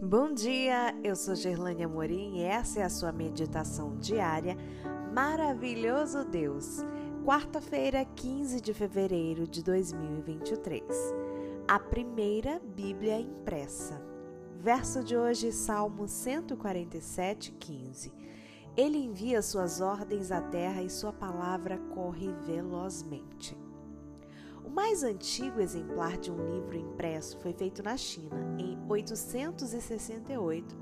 Bom dia, eu sou Gerlane Amorim e essa é a sua meditação diária Maravilhoso Deus, quarta-feira, 15 de fevereiro de 2023. A primeira Bíblia impressa. Verso de hoje, Salmo 147, 15. Ele envia suas ordens à terra e sua palavra corre velozmente. O mais antigo exemplar de um livro impresso foi feito na China, em 868,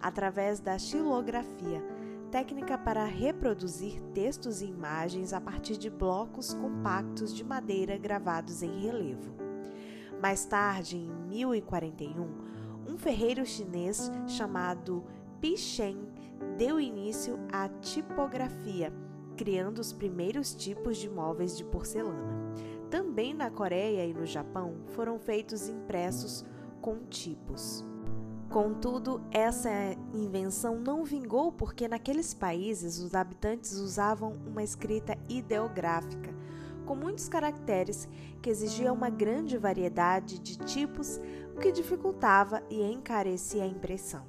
através da xilografia, técnica para reproduzir textos e imagens a partir de blocos compactos de madeira gravados em relevo. Mais tarde, em 1041, um ferreiro chinês chamado Pi Shen deu início à tipografia, criando os primeiros tipos de móveis de porcelana. Também na Coreia e no Japão foram feitos impressos com tipos. Contudo, essa invenção não vingou porque naqueles países os habitantes usavam uma escrita ideográfica, com muitos caracteres que exigia uma grande variedade de tipos, o que dificultava e encarecia a impressão.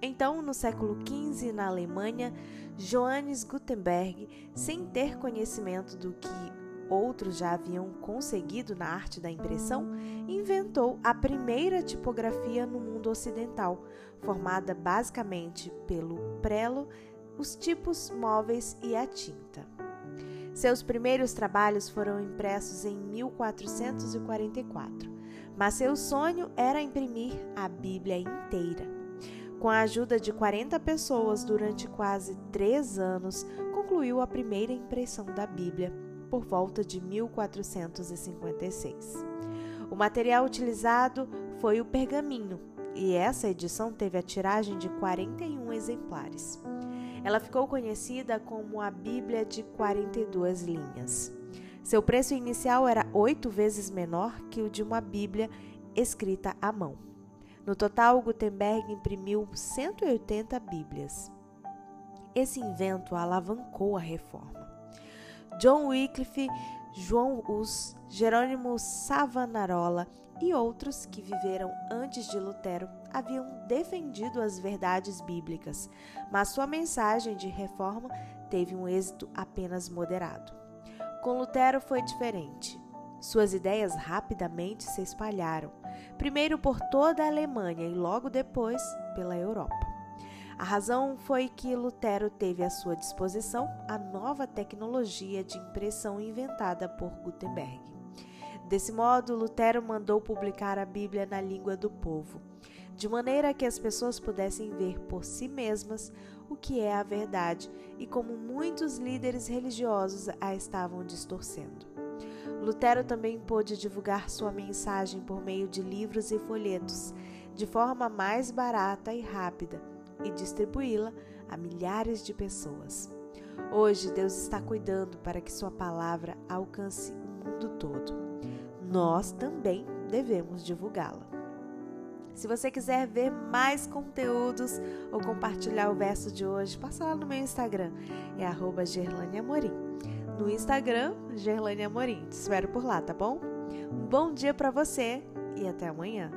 Então, no século XV, na Alemanha, Johannes Gutenberg, sem ter conhecimento do que outros já haviam conseguido na arte da impressão, inventou a primeira tipografia no mundo ocidental, formada basicamente pelo prelo, os tipos móveis e a tinta. Seus primeiros trabalhos foram impressos em 1444, mas seu sonho era imprimir a Bíblia inteira. Com a ajuda de 40 pessoas durante quase três anos, concluiu a primeira impressão da Bíblia por volta de 1456. O material utilizado foi o pergaminho, e essa edição teve a tiragem de 41 exemplares. Ela ficou conhecida como a Bíblia de 42 linhas. Seu preço inicial era oito vezes menor que o de uma Bíblia escrita à mão. No total, Gutenberg imprimiu 180 Bíblias. Esse invento alavancou a reforma. John Wycliffe, João Hus, Jerônimo Savonarola e outros que viveram antes de Lutero haviam defendido as verdades bíblicas, mas sua mensagem de reforma teve um êxito apenas moderado. Com Lutero foi diferente. Suas ideias rapidamente se espalharam, primeiro por toda a Alemanha e logo depois pela Europa. A razão foi que Lutero teve à sua disposição a nova tecnologia de impressão inventada por Gutenberg. Desse modo, Lutero mandou publicar a Bíblia na língua do povo, de maneira que as pessoas pudessem ver por si mesmas o que é a verdade e como muitos líderes religiosos a estavam distorcendo. Lutero também pôde divulgar sua mensagem por meio de livros e folhetos, de forma mais barata e rápida e distribuí-la a milhares de pessoas. Hoje, Deus está cuidando para que Sua palavra alcance o mundo todo. Nós também devemos divulgá-la. Se você quiser ver mais conteúdos ou compartilhar o verso de hoje, passa lá no meu Instagram, é arroba Gerlane Amorim. No Instagram, Gerlane Amorim. Te espero por lá, tá bom? Um bom dia para você e até amanhã.